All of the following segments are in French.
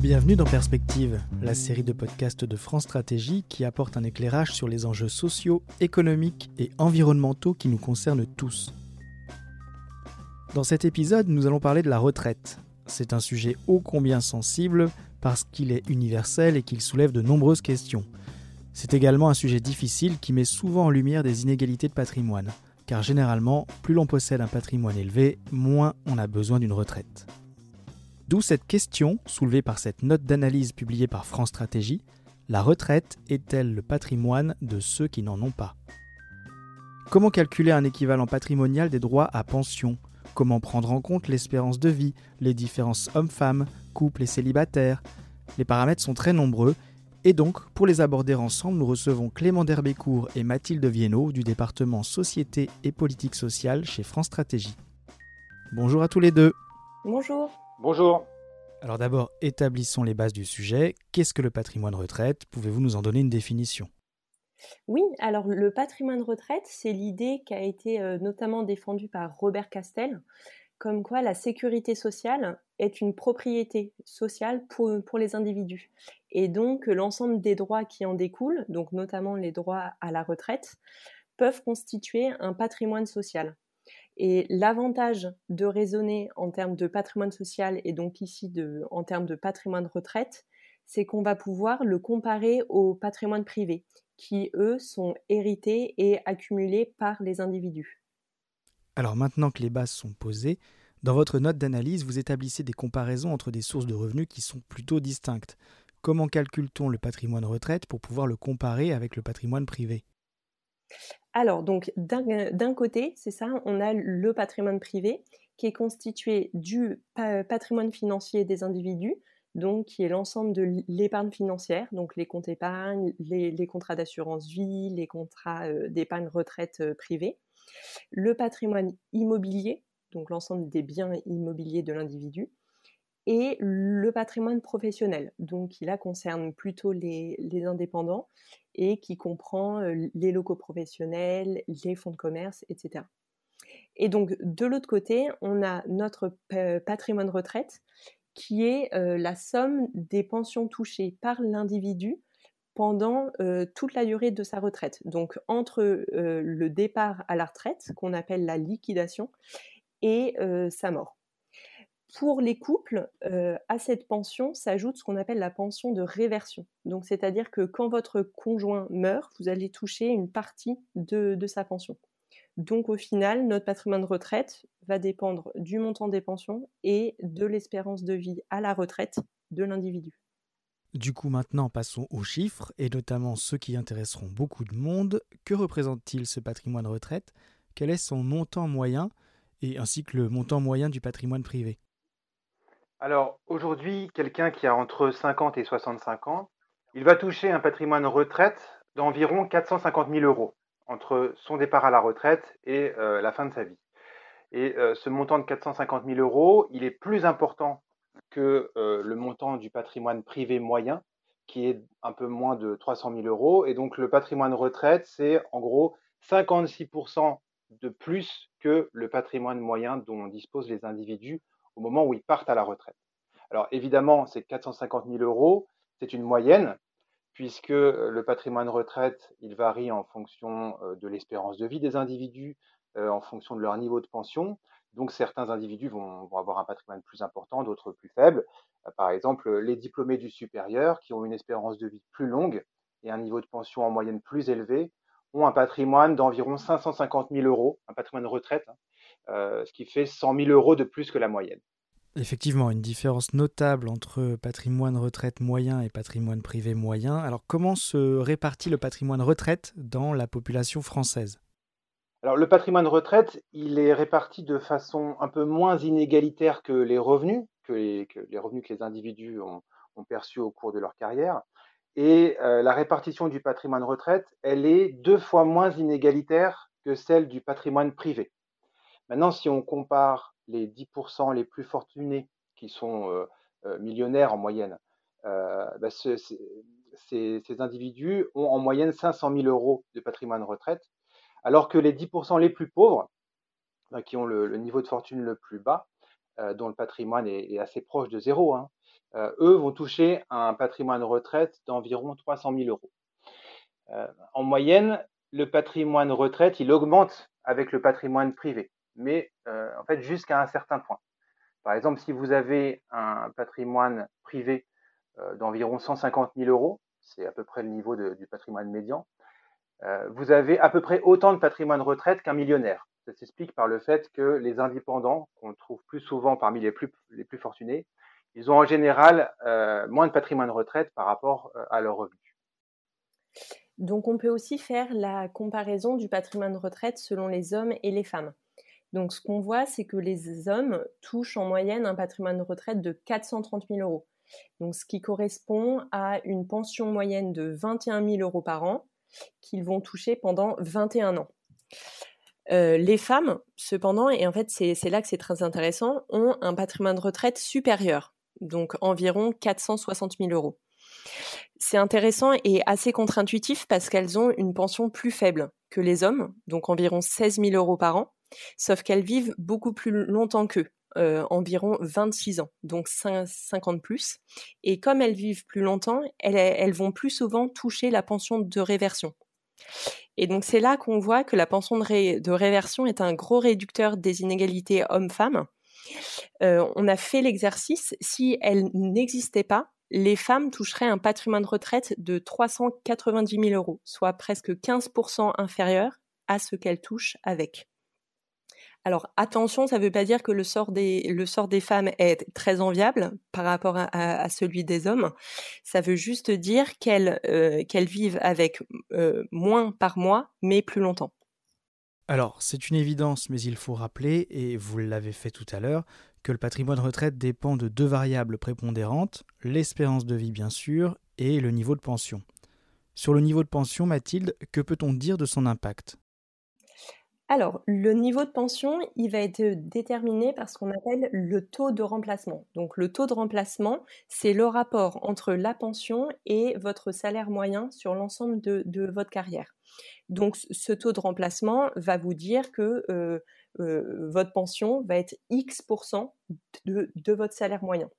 Bienvenue dans Perspective, la série de podcasts de France Stratégie qui apporte un éclairage sur les enjeux sociaux, économiques et environnementaux qui nous concernent tous. Dans cet épisode, nous allons parler de la retraite. C'est un sujet ô combien sensible parce qu'il est universel et qu'il soulève de nombreuses questions. C'est également un sujet difficile qui met souvent en lumière des inégalités de patrimoine, car généralement, plus l'on possède un patrimoine élevé, moins on a besoin d'une retraite. D'où cette question, soulevée par cette note d'analyse publiée par France Stratégie, la retraite est-elle le patrimoine de ceux qui n'en ont pas? Comment calculer un équivalent patrimonial des droits à pension? Comment prendre en compte l'espérance de vie, les différences hommes-femmes, couples et célibataires? Les paramètres sont très nombreux et donc, pour les aborder ensemble, nous recevons Clément Derbécourt et Mathilde Viennot du département Société et Politique sociale chez France Stratégie. Bonjour à tous les deux. Bonjour. Bonjour. Alors d'abord, établissons les bases du sujet. Qu'est-ce que le patrimoine retraite? Pouvez-vous nous en donner une définition? Oui, alors le patrimoine retraite, c'est l'idée qui a été euh, notamment défendue par Robert Castel, comme quoi la sécurité sociale est une propriété sociale pour, pour les individus. Et donc l'ensemble des droits qui en découlent, donc notamment les droits à la retraite, peuvent constituer un patrimoine social. Et l'avantage de raisonner en termes de patrimoine social et donc ici en termes de patrimoine de retraite, c'est qu'on va pouvoir le comparer au patrimoine privé, qui eux sont hérités et accumulés par les individus. Alors maintenant que les bases sont posées, dans votre note d'analyse, vous établissez des comparaisons entre des sources de revenus qui sont plutôt distinctes. Comment calcule-t-on le patrimoine retraite pour pouvoir le comparer avec le patrimoine privé? Alors, donc, d'un côté, c'est ça, on a le patrimoine privé qui est constitué du patrimoine financier des individus, donc qui est l'ensemble de l'épargne financière, donc les comptes épargne, les, contrats d'assurance vie, les contrats euh, d'épargne retraite euh, privée. Le patrimoine immobilier, donc l'ensemble des biens immobiliers de l'individu, et le patrimoine professionnel, donc qui là concerne plutôt les, indépendants et qui comprend les locaux professionnels, les fonds de commerce, etc. Et donc de l'autre côté, on a notre patrimoine retraite qui est la somme des pensions touchées par l'individu pendant toute la durée de sa retraite. Donc entre le départ à la retraite, qu'on appelle la liquidation, et sa mort. Pour les couples, euh, à cette pension s'ajoute ce qu'on appelle la pension de réversion. Donc, c'est-à-dire que quand votre conjoint meurt, vous allez toucher une partie de, sa pension. Donc, au final, notre patrimoine de retraite va dépendre du montant des pensions et de l'espérance de vie à la retraite de l'individu. Du coup, maintenant, passons aux chiffres, et notamment ceux qui intéresseront beaucoup de monde. Que représente-t-il ce patrimoine de retraite? Quel est son montant moyen et ainsi que le montant moyen du patrimoine privé? Alors aujourd'hui, quelqu'un qui a entre 50 et 65 ans, il va toucher un patrimoine retraite d'environ 450 000 euros entre son départ à la retraite et euh, la fin de sa vie. Et euh, ce montant de 450 000 euros, il est plus important que euh, le montant du patrimoine privé moyen, qui est un peu moins de 300 000 euros. Et donc le patrimoine retraite, c'est en gros 56% de plus que le patrimoine moyen dont disposent les individus au moment où ils partent à la retraite. Alors évidemment, ces 450 000 euros, c'est une moyenne, puisque euh, le patrimoine retraite, il varie en fonction euh, de l'espérance de vie des individus, euh, en fonction de leur niveau de pension. Donc certains individus vont, avoir un patrimoine plus important, d'autres plus faible. Par exemple, les diplômés du supérieur, qui ont une espérance de vie plus longue et un niveau de pension en moyenne plus élevé, ont un patrimoine d'environ 550 000 euros, un patrimoine de retraite, hein, ce qui fait 100 000 euros de plus que la moyenne. Effectivement, une différence notable entre patrimoine retraite moyen et patrimoine privé moyen. Alors comment se répartit le patrimoine retraite dans la population française? Alors, le patrimoine retraite, il est réparti de façon un peu moins inégalitaire que les revenus, que les, revenus que les individus ont, perçus au cours de leur carrière. Et euh, la répartition du patrimoine retraite, elle est deux fois moins inégalitaire que celle du patrimoine privé. Maintenant, si on compare les 10% les plus fortunés, qui sont euh, euh, millionnaires en moyenne, euh, bah, ces, individus ont en moyenne 500 000 euros de patrimoine retraite, alors que les 10% les plus pauvres, bah, qui ont le, niveau de fortune le plus bas, dont le patrimoine est, assez proche de zéro, hein, eux vont toucher un patrimoine retraite d'environ 300 000 euros. en moyenne, le patrimoine retraite, il augmente avec le patrimoine privé, mais en fait jusqu'à un certain point. Par exemple, si vous avez un patrimoine privé d'environ 150 000 euros, c'est à peu près le niveau du patrimoine médian, euh, vous avez à peu près autant de patrimoine retraite qu'un millionnaire. Ça s'explique par le fait que les indépendants, qu'on trouve plus souvent parmi les plus, les plus fortunés, ils ont en général euh, moins de patrimoine retraite par rapport euh, à leurs revenus. Donc on peut aussi faire la comparaison du patrimoine retraite selon les hommes et les femmes. Donc ce qu'on voit, c'est que les hommes touchent en moyenne un patrimoine retraite de 430 000 euros. Donc ce qui correspond à une pension moyenne de 21 000 euros par an, qu'ils vont toucher pendant 21 ans. Euh, les femmes, cependant, et en fait c'est là que c'est très intéressant, ont un patrimoine de retraite supérieur, donc environ 460 000 euros. C'est intéressant et assez contre-intuitif parce qu'elles ont une pension plus faible que les hommes, donc environ 16 000 euros par an, sauf qu'elles vivent beaucoup plus longtemps qu'eux, euh, environ 26 ans, donc 50 plus. Et comme elles vivent plus longtemps, elles, vont plus souvent toucher la pension de réversion. Et donc c'est là qu'on voit que la pension de, réversion est un gros réducteur des inégalités hommes-femmes. Euh, on a fait l'exercice, si elle n'existait pas, les femmes toucheraient un patrimoine de retraite de 390 000 euros, soit presque 15% inférieur à ce qu'elles touchent avec. Alors attention, ça ne veut pas dire que le sort des, femmes est très enviable par rapport à, celui des hommes. Ça veut juste dire qu'elles euh, vivent avec euh, moins par mois, mais plus longtemps. Alors c'est une évidence, mais il faut rappeler, et vous l'avez fait tout à l'heure, que le patrimoine retraite dépend de deux variables prépondérantes, l'espérance de vie bien sûr, et le niveau de pension. Sur le niveau de pension, Mathilde, que peut-on dire de son impact? Alors, le niveau de pension, il va être déterminé par ce qu'on appelle le taux de remplacement. Donc, le taux de remplacement, c'est le rapport entre la pension et votre salaire moyen sur l'ensemble de, votre carrière. Donc, ce taux de remplacement va vous dire que euh, euh, votre pension va être X% de, votre salaire moyen.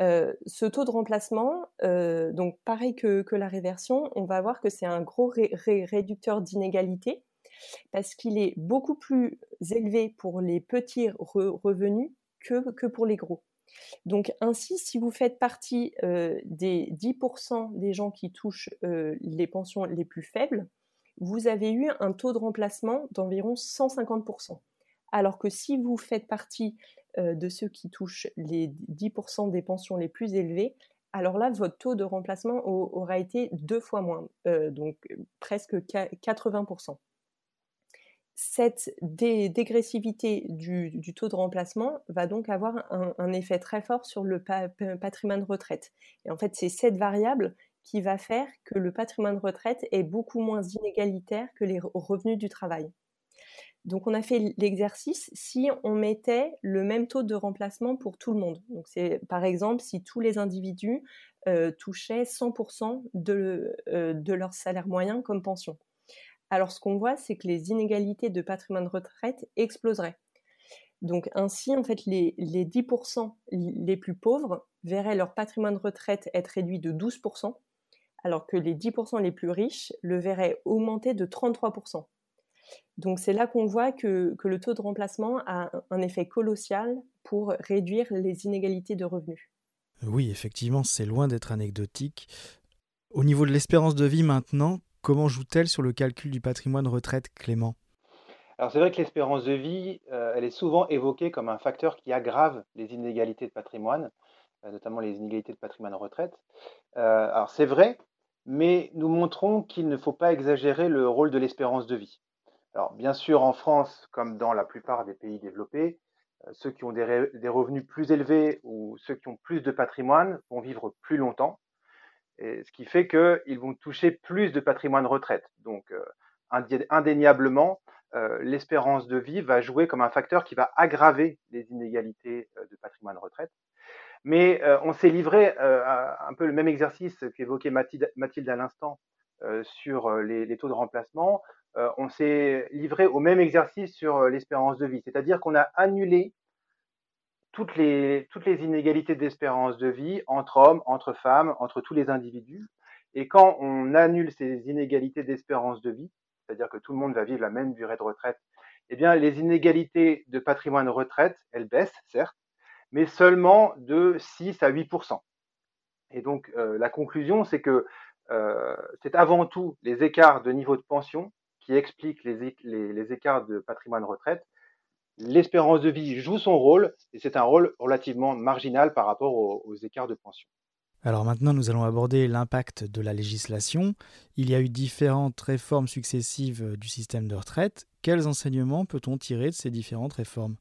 Euh, ce taux de remplacement, donc pareil que, la réversion, on va voir que c'est un gros réducteur d'inégalité parce qu'il est beaucoup plus élevé pour les petits revenus que, pour les gros. Donc ainsi, si vous faites partie euh, des 10% des gens qui touchent euh, les pensions les plus faibles, vous avez eu un taux de remplacement d'environ 150%. Alors que si vous faites partie euh, de ceux qui touchent les 10% des pensions les plus élevées, alors là, votre taux de remplacement aura été deux fois moins, donc presque 80% cette dégressivité du, taux de remplacement va donc avoir un, effet très fort sur le patrimoine de retraite. Et en fait, c'est cette variable qui va faire que le patrimoine de retraite est beaucoup moins inégalitaire que les revenus du travail. Donc on a fait l'exercice si on mettait le même taux de remplacement pour tout le monde. Donc c'est par exemple si tous les individus euh, touchaient 100% de, euh, de leur salaire moyen comme pension alors ce qu'on voit, c'est que les inégalités de patrimoine de retraite exploseraient. Donc ainsi, en fait, les, 10% les plus pauvres verraient leur patrimoine de retraite être réduit de 12%, alors que les 10% les plus riches le verraient augmenter de 33%. Donc c'est là qu'on voit que, que, le taux de remplacement a un effet colossal pour réduire les inégalités de revenus. Oui, effectivement, c'est loin d'être anecdotique. Au niveau de l'espérance de vie maintenant, Comment joue-t-elle sur le calcul du patrimoine retraite, Clément? Alors c'est vrai que l'espérance de vie, euh, elle est souvent évoquée comme un facteur qui aggrave les inégalités de patrimoine, euh, notamment les inégalités de patrimoine retraite. Euh, alors c'est vrai, mais nous montrons qu'il ne faut pas exagérer le rôle de l'espérance de vie. Alors bien sûr, en France, comme dans la plupart des pays développés, ceux qui ont des, des revenus plus élevés ou ceux qui ont plus de patrimoine vont vivre plus longtemps ce qui fait qu'ils vont toucher plus de patrimoine retraite. Donc, euh, indéniablement, euh, l'espérance de vie va jouer comme un facteur qui va aggraver les inégalités euh, de patrimoine retraite. Mais on s'est livré à un peu le même exercice qu'évoquait Mathilde, à l'instant sur les, taux de remplacement. on s'est livré au même exercice sur l'espérance de vie, c'est-à-dire qu'on a annulé toutes les, toutes les inégalités d'espérance de vie entre hommes, entre femmes, entre tous les individus. Et quand on annule ces inégalités d'espérance de vie, c'est-à-dire que tout le monde va vivre la même durée de retraite, eh bien, les inégalités de patrimoine retraite, elles baissent, certes, mais seulement de 6 à 8 Et donc, euh, la conclusion, c'est que euh, c'est avant tout les écarts de niveau de pension qui expliquent les, les, écarts de patrimoine retraite. L'espérance de vie joue son rôle et c'est un rôle relativement marginal par rapport aux écarts de pension. Alors maintenant, nous allons aborder l'impact de la législation. Il y a eu différentes réformes successives euh, du système de retraite. Quels enseignements peut-on tirer de ces différentes réformes?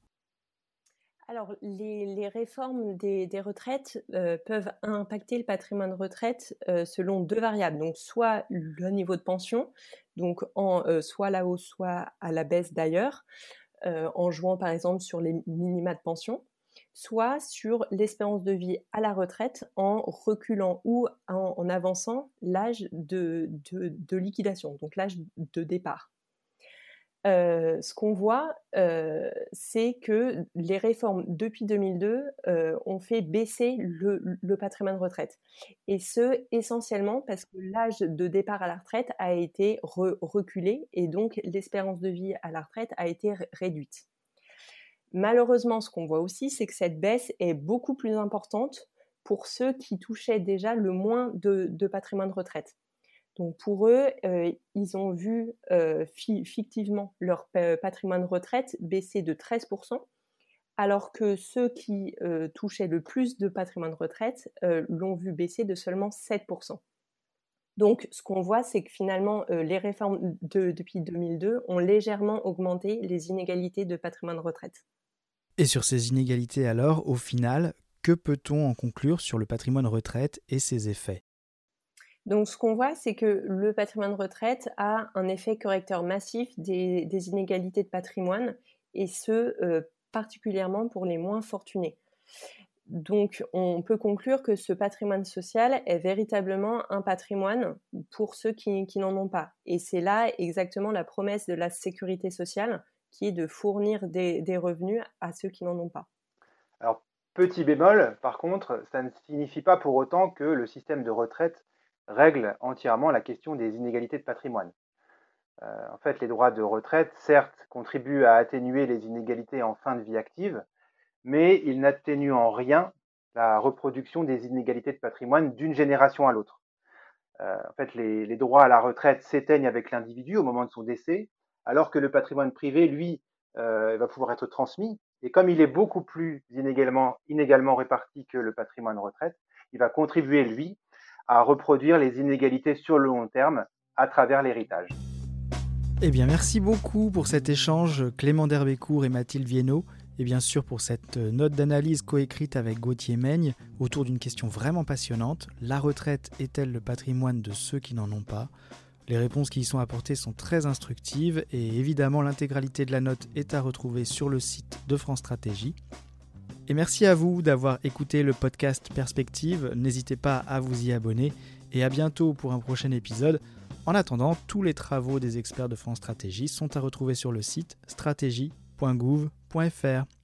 Alors, les, réformes des, retraites euh, peuvent impacter le patrimoine retraite euh, selon deux variables. Donc, soit le niveau de pension, donc en, soit à la hausse, soit à la baisse d'ailleurs, en jouant par exemple sur les minima de pension soit sur l'espérance de vie à la retraite en reculant ou en, avançant l'âge de, liquidation, donc l'âge de départ. Ce qu'on voit, c'est que les réformes depuis 2002 euh, ont fait baisser le, patrimoine retraite. Et ce, essentiellement parce que l'âge de départ à la retraite a été reculé et donc l'espérance de vie à la retraite a été réduite. Malheureusement, ce qu'on voit aussi, c'est que cette baisse est beaucoup plus importante pour ceux qui touchaient déjà le moins de, patrimoine de retraite. Donc pour eux, euh, ils ont vu euh, fictivement leur patrimoine retraite baisser de 13%, alors que ceux qui euh, touchaient le plus de patrimoine retraite l'ont vu baisser de seulement 7%. Donc, ce qu'on voit, c'est que finalement, les réformes depuis 2002 ont légèrement augmenté les inégalités de patrimoine de retraite. Et sur ces inégalités alors, au final, que peut-on en conclure sur le patrimoine retraite et ses effets? Donc, ce qu'on voit, c'est que le patrimoine retraite a un effet correcteur massif des, inégalités de patrimoine, et ce, euh, particulièrement pour les moins fortunés. Donc, on peut conclure que ce patrimoine social est véritablement un patrimoine pour ceux qui n'en ont pas. Et c'est là exactement la promesse de la sécurité sociale, qui est de fournir des, revenus à ceux qui n'en ont pas. Alors, petit bémol, par contre, ça ne signifie pas pour autant que le système de retraite règle entièrement la question des inégalités de patrimoine. Euh, en fait, les droits de retraite, certes, contribuent à atténuer les inégalités en fin de vie active, mais ils n'atténuent en rien la reproduction des inégalités de patrimoine d'une génération à l'autre. Euh, en fait, les, droits à la retraite s'éteignent avec l'individu au moment de son décès, alors que le patrimoine privé, lui, euh, va pouvoir être transmis. Et comme il est beaucoup plus inégalement, inégalement réparti que le patrimoine retraite, il va contribuer, lui, à reproduire les inégalités sur le long terme à travers l'héritage. Eh bien, merci beaucoup pour cet échange, Clément Derbécourt et Mathilde Viennot, et bien sûr pour cette note d'analyse coécrite avec Gauthier Meigne autour d'une question vraiment passionnante. La retraite est-elle le patrimoine de ceux qui n'en ont pas? Les réponses qui y sont apportées sont très instructives et évidemment l'intégralité de la note est à retrouver sur le site de France Stratégie. Et merci à vous d'avoir écouté le podcast Perspective, n'hésitez pas à vous y abonner et à bientôt pour un prochain épisode. En attendant, tous les travaux des experts de France Stratégie sont à retrouver sur le site stratégie.gouv.fr.